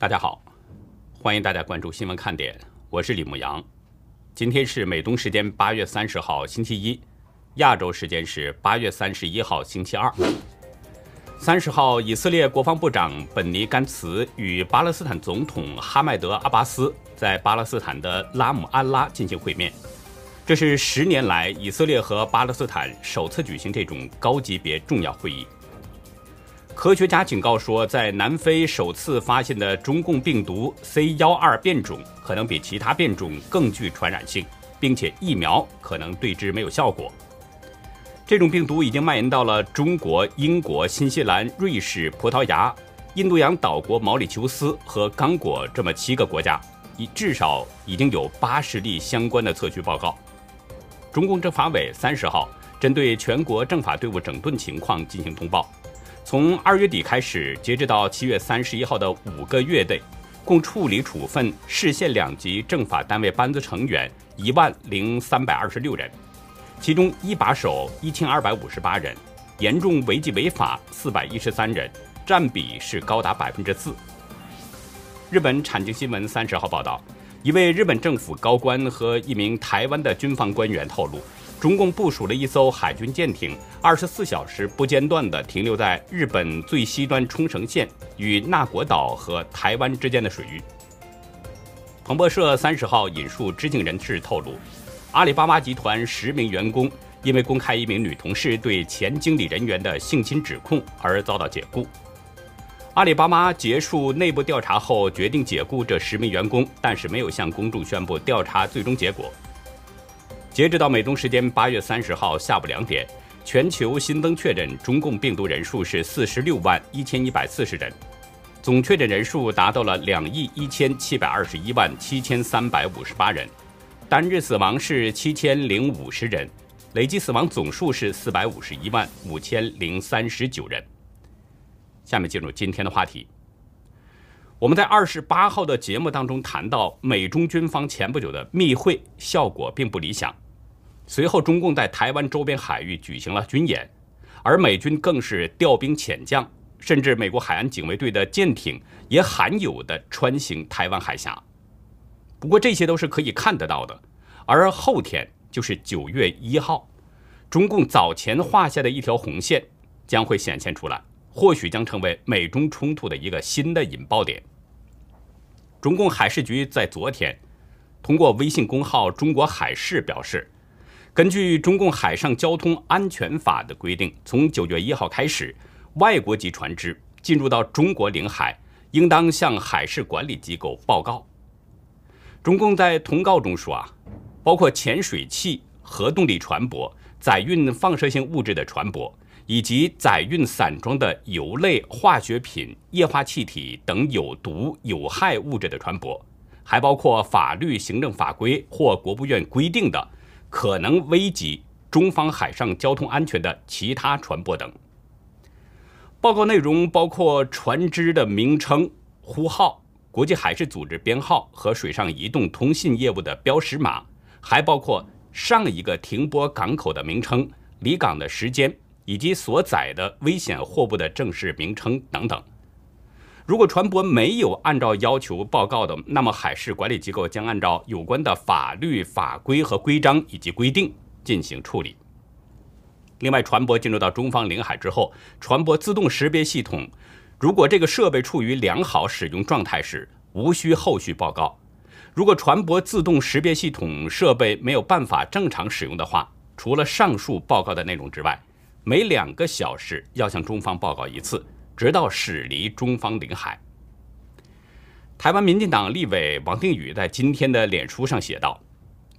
大家好，欢迎大家关注新闻看点，我是李牧阳。今天是美东时间八月三十号星期一，亚洲时间是八月三十一号星期二。三十号，以色列国防部长本尼甘茨与巴勒斯坦总统哈迈德阿巴斯在巴勒斯坦的拉姆安拉进行会面，这是十年来以色列和巴勒斯坦首次举行这种高级别重要会议。科学家警告说，在南非首次发现的中共病毒 C 幺二变种可能比其他变种更具传染性，并且疫苗可能对之没有效果。这种病毒已经蔓延到了中国、英国、新西兰、瑞士、葡萄牙、印度洋岛国毛里求斯和刚果这么七个国家，已至少已经有八十例相关的测序报告。中共政法委三十号针对全国政法队伍整顿情况进行通报。从二月底开始，截止到七月三十一号的五个月内，共处理处分市县两级政法单位班子成员一万零三百二十六人，其中一把手一千二百五十八人，严重违纪违法四百一十三人，占比是高达百分之四。日本产经新闻三十号报道，一位日本政府高官和一名台湾的军方官员透露。中共部署了一艘海军舰艇，二十四小时不间断地停留在日本最西端冲绳县与那国岛和台湾之间的水域。彭博社三十号引述知情人士透露，阿里巴巴集团十名员工因为公开一名女同事对前经理人员的性侵指控而遭到解雇。阿里巴巴结束内部调查后决定解雇这十名员工，但是没有向公众宣布调查最终结果。截止到美东时间八月三十号下午两点，全球新增确诊中共病毒人数是四十六万一千一百四十人，总确诊人数达到了两亿一千七百二十一万七千三百五十八人，单日死亡是七千零五十人，累计死亡总数是四百五十一万五千零三十九人。下面进入今天的话题，我们在二十八号的节目当中谈到，美中军方前不久的密会效果并不理想。随后，中共在台湾周边海域举行了军演，而美军更是调兵遣将，甚至美国海岸警卫队的舰艇也罕有的穿行台湾海峡。不过，这些都是可以看得到的。而后天就是九月一号，中共早前画下的一条红线将会显现出来，或许将成为美中冲突的一个新的引爆点。中共海事局在昨天通过微信公号“中国海事”表示。根据中共海上交通安全法的规定，从九月一号开始，外国籍船只进入到中国领海，应当向海事管理机构报告。中共在通告中说啊，包括潜水器、核动力船舶、载运放射性物质的船舶，以及载运散装的油类、化学品、液化气体等有毒有害物质的船舶，还包括法律、行政法规或国务院规定的。可能危及中方海上交通安全的其他船舶等。报告内容包括船只的名称、呼号、国际海事组织编号和水上移动通信业务的标识码，还包括上一个停泊港口的名称、离港的时间以及所载的危险货物的正式名称等等。如果船舶没有按照要求报告的，那么海事管理机构将按照有关的法律法规和规章以及规定进行处理。另外，船舶进入到中方领海之后，船舶自动识别系统如果这个设备处于良好使用状态时，无需后续报告；如果船舶自动识别系统设备没有办法正常使用的话，除了上述报告的内容之外，每两个小时要向中方报告一次。直到驶离中方领海。台湾民进党立委王定宇在今天的脸书上写道：“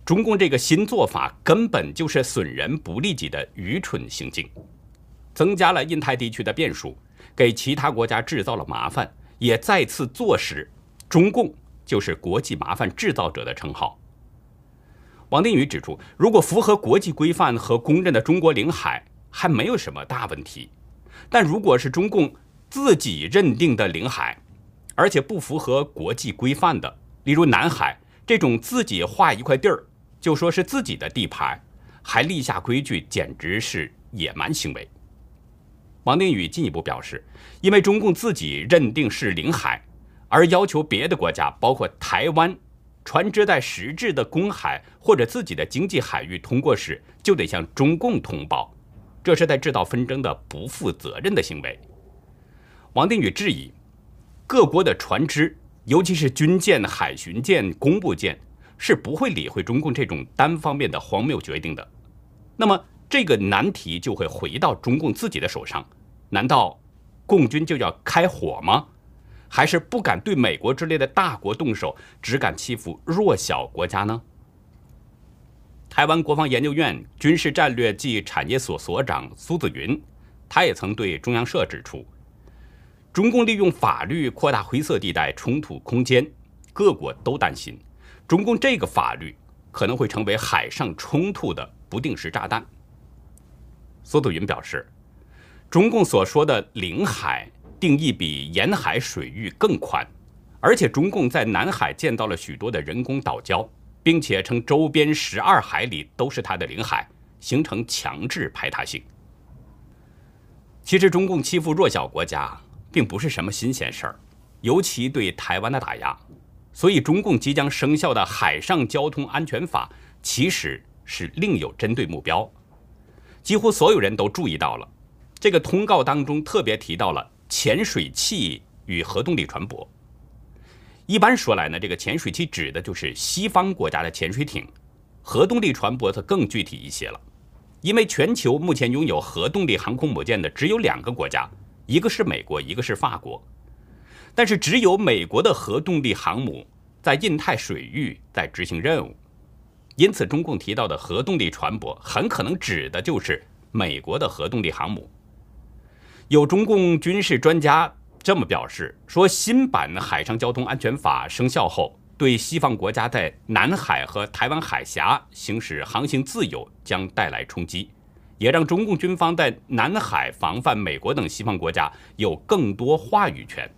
中共这个新做法根本就是损人不利己的愚蠢行径，增加了印太地区的变数，给其他国家制造了麻烦，也再次坐实中共就是国际麻烦制造者的称号。”王定宇指出，如果符合国际规范和公认的中国领海，还没有什么大问题，但如果是中共，自己认定的领海，而且不符合国际规范的，例如南海这种自己划一块地儿就说是自己的地盘，还立下规矩，简直是野蛮行为。王定宇进一步表示，因为中共自己认定是领海，而要求别的国家，包括台湾，船只在实质的公海或者自己的经济海域通过时，就得向中共通报，这是在制造纷争的不负责任的行为。王定宇质疑，各国的船只，尤其是军舰、海巡舰、公部舰，是不会理会中共这种单方面的荒谬决定的。那么，这个难题就会回到中共自己的手上。难道共军就要开火吗？还是不敢对美国之类的大国动手，只敢欺负弱小国家呢？台湾国防研究院军事战略暨产业所所长苏子云，他也曾对中央社指出。中共利用法律扩大灰色地带冲突空间，各国都担心，中共这个法律可能会成为海上冲突的不定时炸弹。苏子云表示，中共所说的领海定义比沿海水域更宽，而且中共在南海建造了许多的人工岛礁，并且称周边十二海里都是它的领海，形成强制排他性。其实，中共欺负弱小国家。并不是什么新鲜事儿，尤其对台湾的打压，所以中共即将生效的海上交通安全法其实是另有针对目标。几乎所有人都注意到了，这个通告当中特别提到了潜水器与核动力船舶。一般说来呢，这个潜水器指的就是西方国家的潜水艇，核动力船舶则更具体一些了，因为全球目前拥有核动力航空母舰的只有两个国家。一个是美国，一个是法国，但是只有美国的核动力航母在印太水域在执行任务，因此中共提到的核动力船舶很可能指的就是美国的核动力航母。有中共军事专家这么表示说，新版海上交通安全法生效后，对西方国家在南海和台湾海峡行使航行自由将带来冲击。也让中共军方在南海防范美国等西方国家有更多话语权。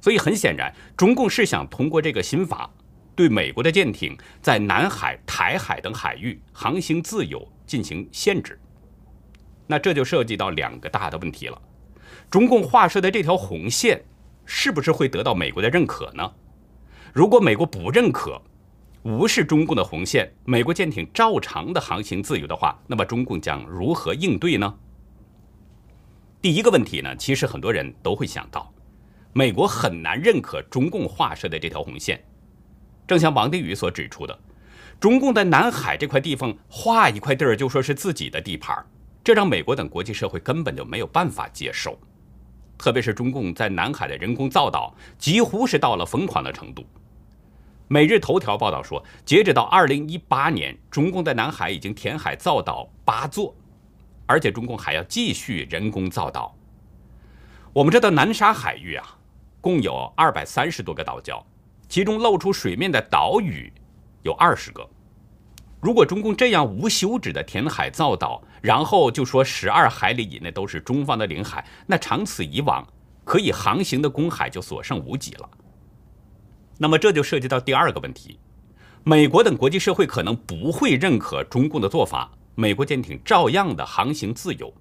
所以很显然，中共是想通过这个新法，对美国的舰艇在南海、台海等海域航行自由进行限制。那这就涉及到两个大的问题了：中共画设的这条红线，是不是会得到美国的认可呢？如果美国不认可，无视中共的红线，美国舰艇照常的航行自由的话，那么中共将如何应对呢？第一个问题呢，其实很多人都会想到，美国很难认可中共画设的这条红线。正像王定宇所指出的，中共在南海这块地方画一块地儿就说是自己的地盘，这让美国等国际社会根本就没有办法接受。特别是中共在南海的人工造岛，几乎是到了疯狂的程度。每日头条报道说，截止到二零一八年，中共在南海已经填海造岛八座，而且中共还要继续人工造岛。我们知道南沙海域啊，共有二百三十多个岛礁，其中露出水面的岛屿有二十个。如果中共这样无休止的填海造岛，然后就说十二海里以内都是中方的领海，那长此以往，可以航行的公海就所剩无几了。那么这就涉及到第二个问题，美国等国际社会可能不会认可中共的做法，美国舰艇照样的航行自由。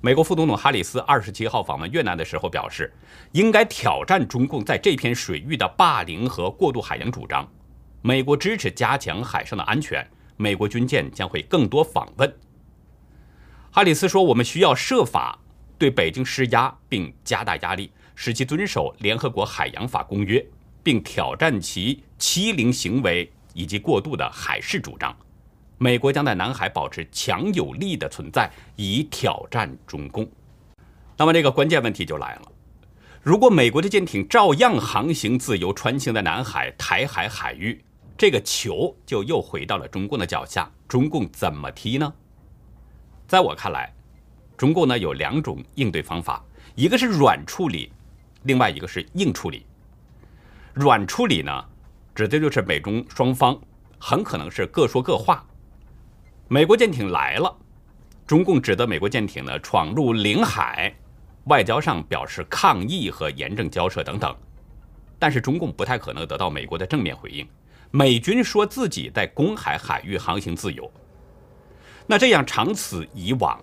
美国副总统哈里斯二十七号访问越南的时候表示，应该挑战中共在这片水域的霸凌和过度海洋主张。美国支持加强海上的安全，美国军舰将会更多访问。哈里斯说：“我们需要设法对北京施压，并加大压力，使其遵守联合国海洋法公约。”并挑战其欺凌行为以及过度的海事主张，美国将在南海保持强有力的存在，以挑战中共。那么这个关键问题就来了：如果美国的舰艇照样航行自由，穿行在南海、台海海域，这个球就又回到了中共的脚下，中共怎么踢呢？在我看来，中共呢有两种应对方法，一个是软处理，另外一个是硬处理。软处理呢，指的就是美中双方很可能是各说各话。美国舰艇来了，中共指责美国舰艇呢闯入领海，外交上表示抗议和严正交涉等等。但是中共不太可能得到美国的正面回应。美军说自己在公海海域航行自由，那这样长此以往，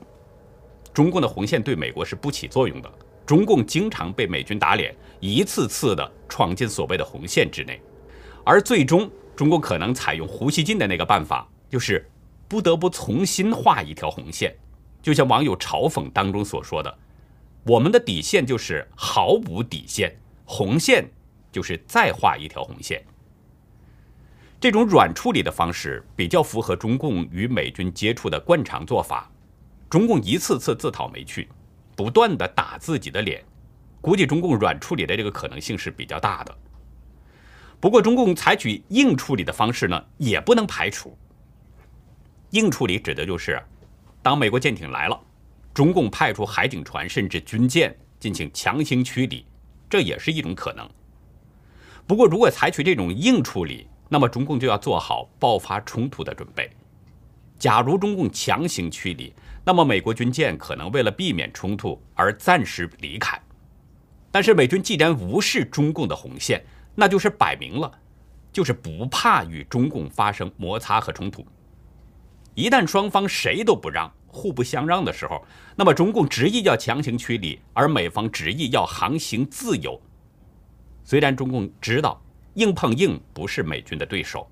中共的红线对美国是不起作用的。中共经常被美军打脸，一次次的闯进所谓的红线之内，而最终中共可能采用胡锡进的那个办法，就是不得不重新画一条红线。就像网友嘲讽当中所说的：“我们的底线就是毫无底线，红线就是再画一条红线。”这种软处理的方式比较符合中共与美军接触的惯常做法。中共一次次自讨没趣，不断的打自己的脸，估计中共软处理的这个可能性是比较大的。不过，中共采取硬处理的方式呢，也不能排除。硬处理指的就是，当美国舰艇来了，中共派出海警船甚至军舰进行强行驱离，这也是一种可能。不过，如果采取这种硬处理，那么中共就要做好爆发冲突的准备。假如中共强行驱离，那么美国军舰可能为了避免冲突而暂时离开。但是美军既然无视中共的红线，那就是摆明了，就是不怕与中共发生摩擦和冲突。一旦双方谁都不让、互不相让的时候，那么中共执意要强行驱离，而美方执意要航行自由。虽然中共知道。硬碰硬不是美军的对手，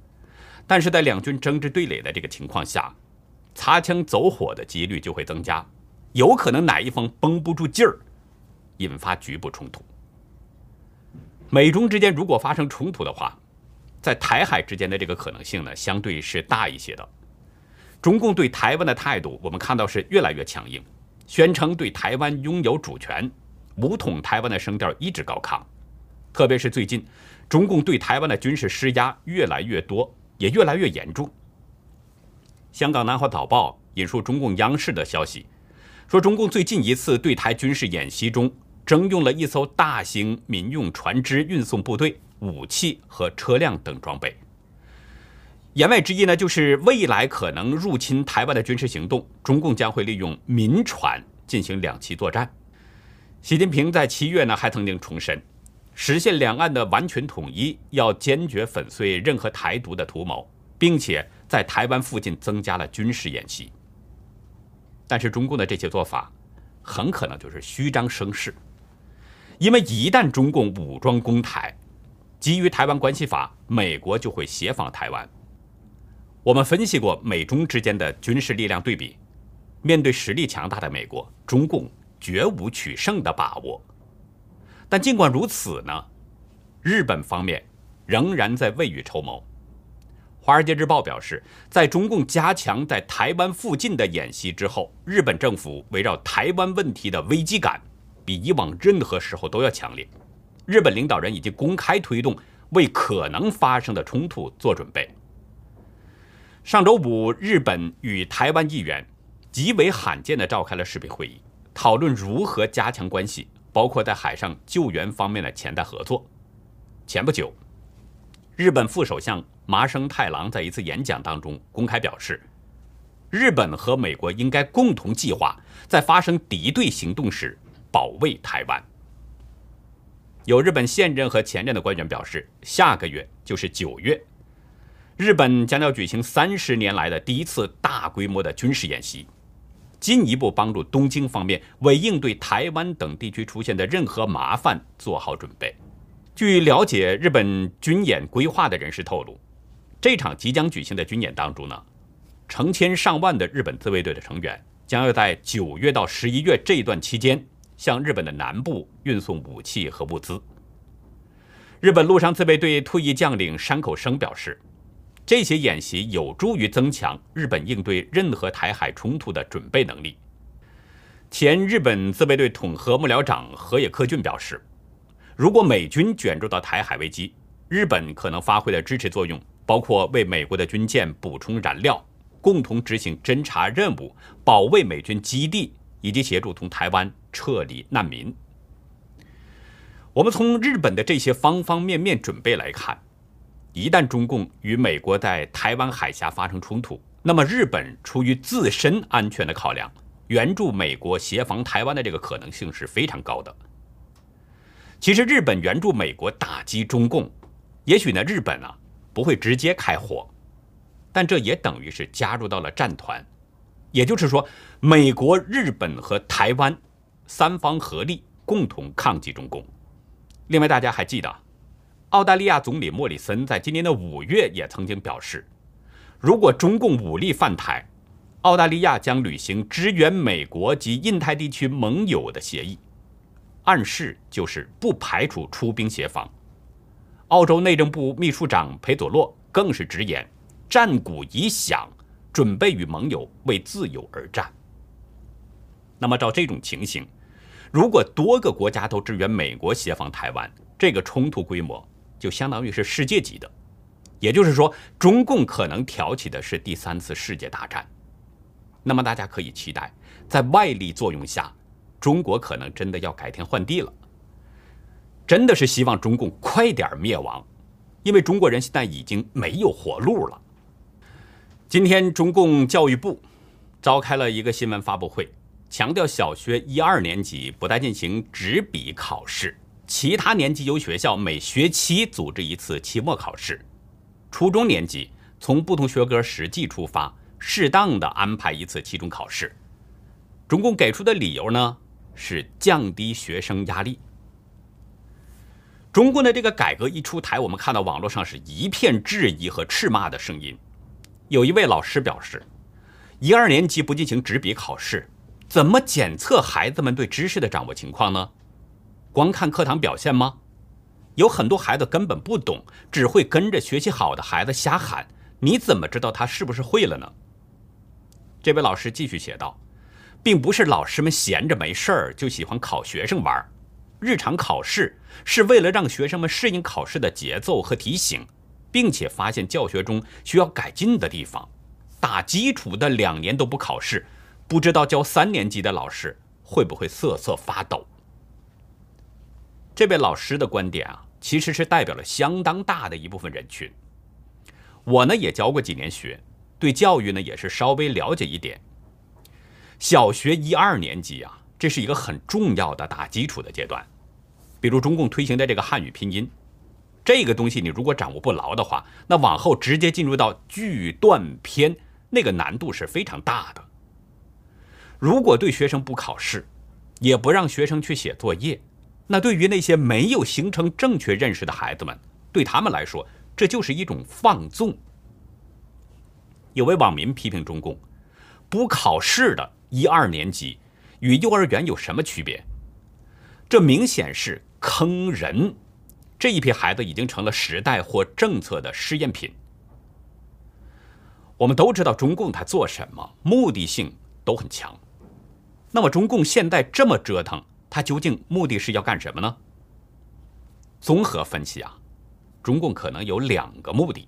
但是在两军争执对垒的这个情况下，擦枪走火的几率就会增加，有可能哪一方绷不住劲儿，引发局部冲突。美中之间如果发生冲突的话，在台海之间的这个可能性呢，相对是大一些的。中共对台湾的态度，我们看到是越来越强硬，宣称对台湾拥有主权，武统台湾的声调一直高亢，特别是最近。中共对台湾的军事施压越来越多，也越来越严重。香港南华早报引述中共央视的消息，说中共最近一次对台军事演习中征用了一艘大型民用船只运送部队、武器和车辆等装备。言外之意呢，就是未来可能入侵台湾的军事行动，中共将会利用民船进行两栖作战。习近平在七月呢还曾经重申。实现两岸的完全统一，要坚决粉碎任何台独的图谋，并且在台湾附近增加了军事演习。但是，中共的这些做法很可能就是虚张声势，因为一旦中共武装攻台，基于《台湾关系法》，美国就会协防台湾。我们分析过美中之间的军事力量对比，面对实力强大的美国，中共绝无取胜的把握。但尽管如此呢，日本方面仍然在未雨绸缪。《华尔街日报》表示，在中共加强在台湾附近的演习之后，日本政府围绕台湾问题的危机感比以往任何时候都要强烈。日本领导人已经公开推动为可能发生的冲突做准备。上周五，日本与台湾议员极为罕见地召开了视频会议，讨论如何加强关系。包括在海上救援方面的潜在合作。前不久，日本副首相麻生太郎在一次演讲当中公开表示，日本和美国应该共同计划在发生敌对行动时保卫台湾。有日本现任和前任的官员表示，下个月就是九月，日本将要举行三十年来的第一次大规模的军事演习。进一步帮助东京方面为应对台湾等地区出现的任何麻烦做好准备。据了解，日本军演规划的人士透露，这场即将举行的军演当中呢，成千上万的日本自卫队的成员将要在九月到十一月这段期间向日本的南部运送武器和物资。日本陆上自卫队退役将领山口生表示。这些演习有助于增强日本应对任何台海冲突的准备能力。前日本自卫队统合幕僚长河野克俊表示，如果美军卷入到台海危机，日本可能发挥的支持作用包括为美国的军舰补充燃料、共同执行侦察任务、保卫美军基地以及协助从台湾撤离难民。我们从日本的这些方方面面准备来看。一旦中共与美国在台湾海峡发生冲突，那么日本出于自身安全的考量，援助美国协防台湾的这个可能性是非常高的。其实，日本援助美国打击中共，也许呢，日本啊不会直接开火，但这也等于是加入到了战团。也就是说，美国、日本和台湾三方合力共同抗击中共。另外，大家还记得，澳大利亚总理莫里森在今年的五月也曾经表示，如果中共武力犯台，澳大利亚将履行支援美国及印太地区盟友的协议，暗示就是不排除出兵协防。澳洲内政部秘书长裴佐洛更是直言，战鼓已响，准备与盟友为自由而战。那么，照这种情形，如果多个国家都支援美国协防台湾，这个冲突规模就相当于是世界级的。也就是说，中共可能挑起的是第三次世界大战。那么，大家可以期待，在外力作用下，中国可能真的要改天换地了。真的是希望中共快点灭亡，因为中国人现在已经没有活路了。今天，中共教育部召开了一个新闻发布会，强调小学一二年级不再进行纸笔考试，其他年级由学校每学期组织一次期末考试，初中年级从不同学科实际出发，适当的安排一次期中考试。中共给出的理由呢，是降低学生压力。中共的这个改革一出台，我们看到网络上是一片质疑和斥骂的声音。有一位老师表示，一二年级不进行纸笔考试，怎么检测孩子们对知识的掌握情况呢？光看课堂表现吗？有很多孩子根本不懂，只会跟着学习好的孩子瞎喊，你怎么知道他是不是会了呢？这位老师继续写道，并不是老师们闲着没事儿就喜欢考学生玩儿。日常考试是为了让学生们适应考试的节奏和题型，并且发现教学中需要改进的地方。打基础的两年都不考试，不知道教三年级的老师会不会瑟瑟发抖？这位老师的观点啊，其实是代表了相当大的一部分人群。我呢也教过几年学，对教育呢也是稍微了解一点。小学一二年级啊。这是一个很重要的打基础的阶段，比如中共推行的这个汉语拼音，这个东西你如果掌握不牢的话，那往后直接进入到句段篇，那个难度是非常大的。如果对学生不考试，也不让学生去写作业，那对于那些没有形成正确认识的孩子们，对他们来说，这就是一种放纵。有位网民批评中共，不考试的一二年级。与幼儿园有什么区别？这明显是坑人！这一批孩子已经成了时代或政策的试验品。我们都知道中共他做什么，目的性都很强。那么中共现在这么折腾，他究竟目的是要干什么呢？综合分析啊，中共可能有两个目的。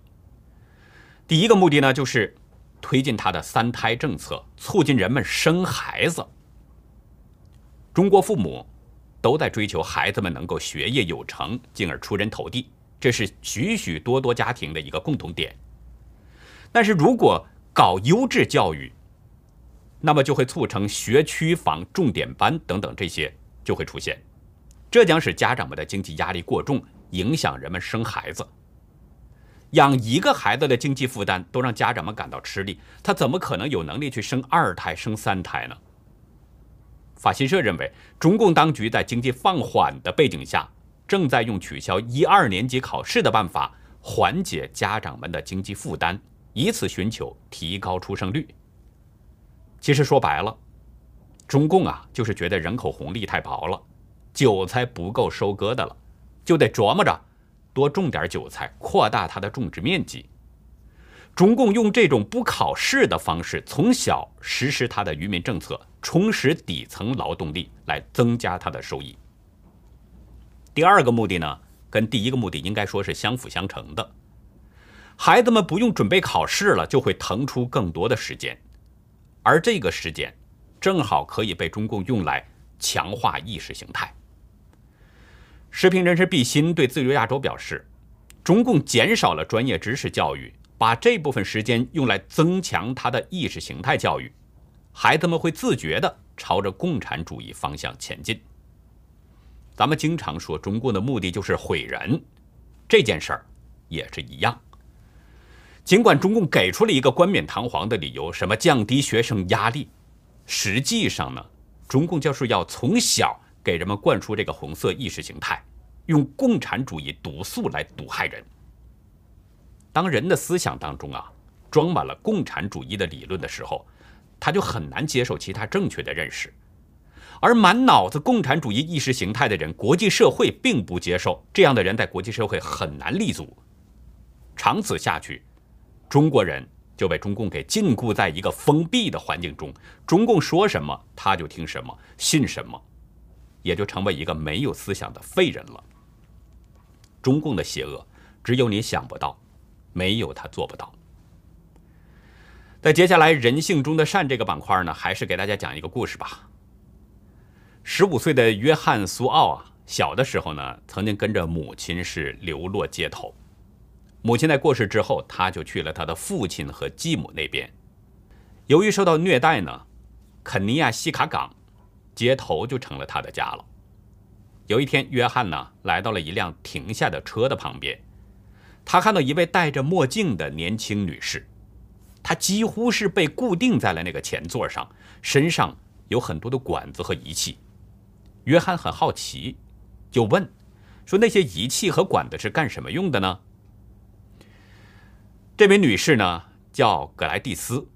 第一个目的呢，就是推进他的三胎政策，促进人们生孩子。中国父母都在追求孩子们能够学业有成，进而出人头地，这是许许多多家庭的一个共同点。但是如果搞优质教育，那么就会促成学区房、重点班等等这些就会出现，这将使家长们的经济压力过重，影响人们生孩子。养一个孩子的经济负担都让家长们感到吃力，他怎么可能有能力去生二胎、生三胎呢？法新社认为，中共当局在经济放缓的背景下，正在用取消一二年级考试的办法缓解家长们的经济负担，以此寻求提高出生率。其实说白了，中共啊，就是觉得人口红利太薄了，韭菜不够收割的了，就得琢磨着多种点韭菜，扩大它的种植面积。中共用这种不考试的方式，从小实施他的愚民政策，充实底层劳动力，来增加他的收益。第二个目的呢，跟第一个目的应该说是相辅相成的。孩子们不用准备考试了，就会腾出更多的时间，而这个时间正好可以被中共用来强化意识形态。时评人士毕鑫对自由亚洲表示，中共减少了专业知识教育。把这部分时间用来增强他的意识形态教育，孩子们会自觉地朝着共产主义方向前进。咱们经常说中共的目的就是毁人，这件事儿也是一样。尽管中共给出了一个冠冕堂皇的理由，什么降低学生压力，实际上呢，中共就是要从小给人们灌输这个红色意识形态，用共产主义毒素来毒害人。当人的思想当中啊装满了共产主义的理论的时候，他就很难接受其他正确的认识。而满脑子共产主义意识形态的人，国际社会并不接受这样的人，在国际社会很难立足。长此下去，中国人就被中共给禁锢在一个封闭的环境中，中共说什么他就听什么，信什么，也就成为一个没有思想的废人了。中共的邪恶，只有你想不到，没有他做不到。在接下来人性中的善这个板块呢，还是给大家讲一个故事吧。十五岁的约翰·苏奥啊，小的时候呢，曾经跟着母亲是流落街头。母亲在过世之后，他就去了他的父亲和继母那边。由于受到虐待呢，肯尼亚西卡港街头就成了他的家了。有一天，约翰呢来到了一辆停下的车的旁边，他看到一位戴着墨镜的年轻女士，她几乎是被固定在了那个前座上，身上有很多的管子和仪器。约翰很好奇，就问：“说那些仪器和管子是干什么用的呢？”这位女士呢叫格莱蒂斯，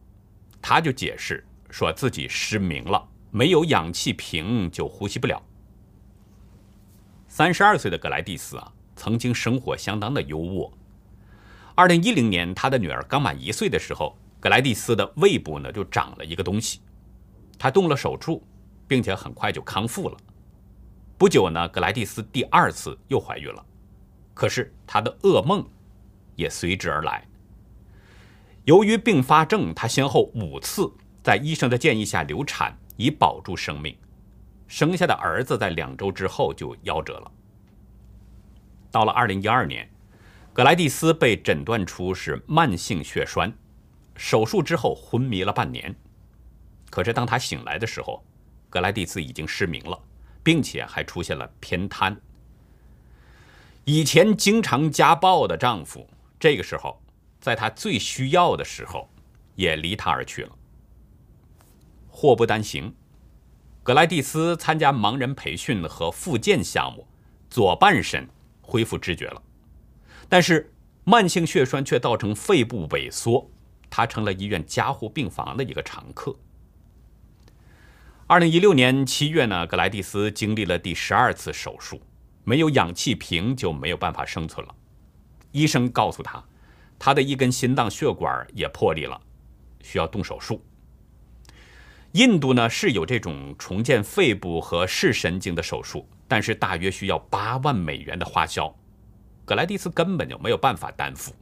她就解释说自己失明了，没有氧气瓶就呼吸不了。三十二岁的格莱蒂斯啊，曾经生活相当的优渥。二零一零年，他的女儿刚满一岁的时候，格莱蒂斯的胃部呢就长了一个东西，她动了手术，并且很快就康复了。不久呢，格莱蒂斯第二次又怀孕了，可是她的噩梦也随之而来。由于并发症，她先后五次在医生的建议下流产，以保住生命。生下的儿子在两周之后就夭折了。到了二零一二年，格莱蒂斯被诊断出是慢性血栓，手术之后昏迷了半年。可是当她醒来的时候，格莱蒂斯已经失明了。并且还出现了偏瘫。以前经常家暴的丈夫，这个时候在她最需要的时候，也离她而去了。祸不单行，格莱蒂斯参加盲人培训和复健项目，左半身恢复知觉了，但是慢性血栓却造成肺部萎缩，他成了医院加护病房的一个常客。二零一六年七月呢，格莱蒂斯经历了第十二次手术，没有氧气瓶就没有办法生存了。医生告诉他，他的一根心脏血管也破裂了，需要动手术。印度呢是有这种重建肺部和视神经的手术，但是大约需要八万美元的花销，格莱蒂斯根本就没有办法担负。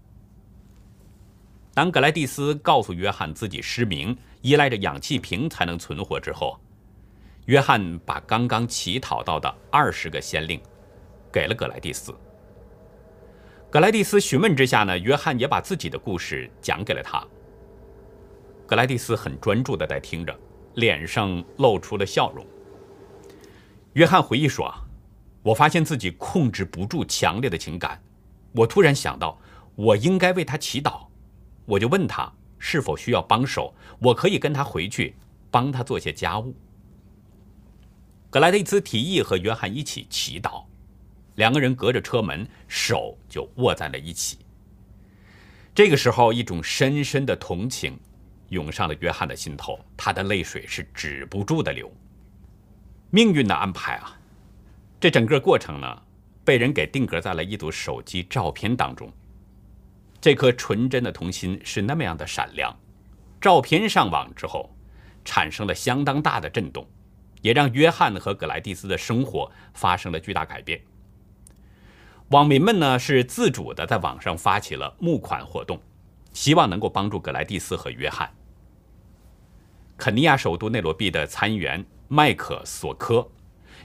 当格莱蒂斯告诉约翰自己失明，依赖着氧气瓶才能存活之后，约翰把刚刚乞讨到的二十个先令给了格莱蒂斯。格莱蒂斯询问之下呢，约翰也把自己的故事讲给了他。格莱蒂斯很专注的在听着，脸上露出了笑容。约翰回忆说：“我发现自己控制不住强烈的情感，我突然想到，我应该为他祈祷，我就问他是否需要帮手，我可以跟他回去帮他做些家务。”格莱蒂斯提议和约翰一起祈祷，两个人隔着车门，手就握在了一起。这个时候，一种深深的同情涌上了约翰的心头，他的泪水是止不住的流。命运的安排啊，这整个过程呢，被人给定格在了一组手机照片当中。这颗纯真的童心是那么样的闪亮，照片上网之后，产生了相当大的震动。也让约翰和格莱蒂斯的生活发生了巨大改变。网民们呢是自主的在网上发起了募款活动，希望能够帮助格莱蒂斯和约翰。肯尼亚首都内罗毕的参议员麦克索科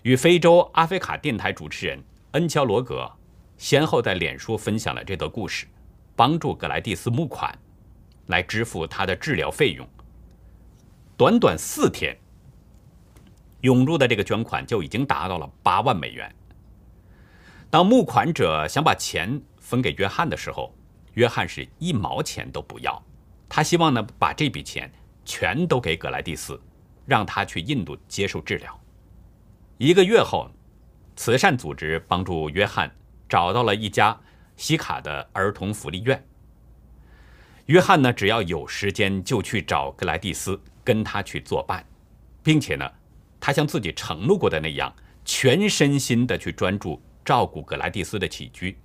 与非洲阿非卡电台主持人恩乔罗格先后在脸书分享了这则故事，帮助格莱蒂斯募款，来支付他的治疗费用。短短四天。涌入的这个捐款就已经达到了八万美元。当募款者想把钱分给约翰的时候，约翰是一毛钱都不要，他希望呢把这笔钱全都给格莱蒂斯，让他去印度接受治疗。一个月后，慈善组织帮助约翰找到了一家西卡的儿童福利院。约翰呢，只要有时间就去找格莱蒂斯，跟他去作伴，并且呢，他像自己承诺过的那样，全身心的去专注照顾格莱蒂斯的起居。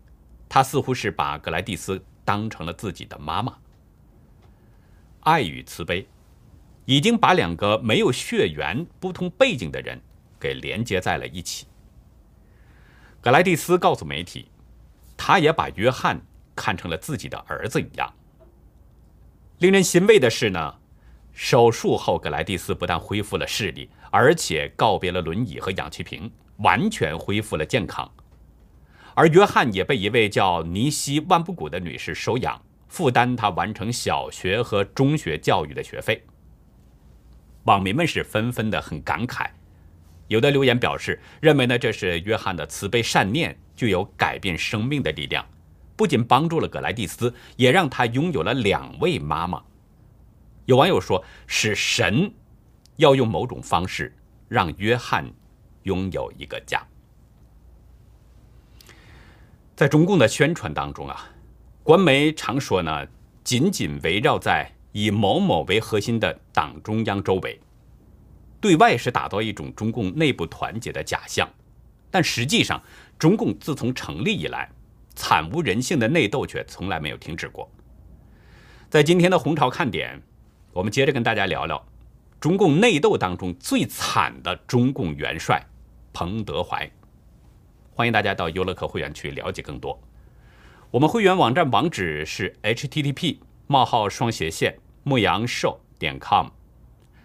他似乎是把格莱蒂斯当成了自己的妈妈。爱与慈悲，已经把两个没有血缘、不同背景的人给连接在了一起。格莱蒂斯告诉媒体，他也把约翰看成了自己的儿子一样。令人欣慰的是呢，手术后格莱蒂斯不但恢复了视力，而且告别了轮椅和氧气瓶，完全恢复了健康。而约翰也被一位叫尼西万布古的女士收养，负担他完成小学和中学教育的学费。网民们是纷纷的很感慨，有的留言表示认为呢，这是约翰的慈悲善念具有改变生命的力量，不仅帮助了葛莱蒂斯，也让他拥有了两位妈妈。有网友说，是神要用某种方式让约翰拥有一个家。在中共的宣传当中啊，官媒常说呢，紧紧围绕在以某某为核心的党中央周围，对外是打造一种中共内部团结的假象，但实际上，中共自从成立以来，惨无人性的内斗却从来没有停止过。在今天的红潮看点，我们接着跟大家聊聊中共内斗当中最惨的中共元帅彭德怀。欢迎大家到优乐客会员区了解更多。我们会员网站网址是 http: 冒号双斜线牧羊兽点 com，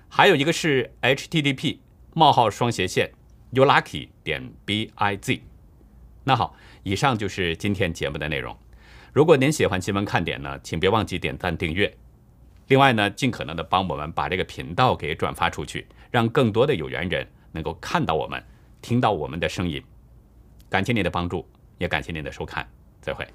还有一个是 http: 冒号双斜线 youlucky 点 biz。那好，以上就是今天节目的内容。如果您喜欢新闻看点呢，请别忘记点赞订阅。另外呢，尽可能的帮我们把这个频道给转发出去，让更多的有缘人能够看到我们，听到我们的声音。感谢您的帮助，也感谢您的收看，再会。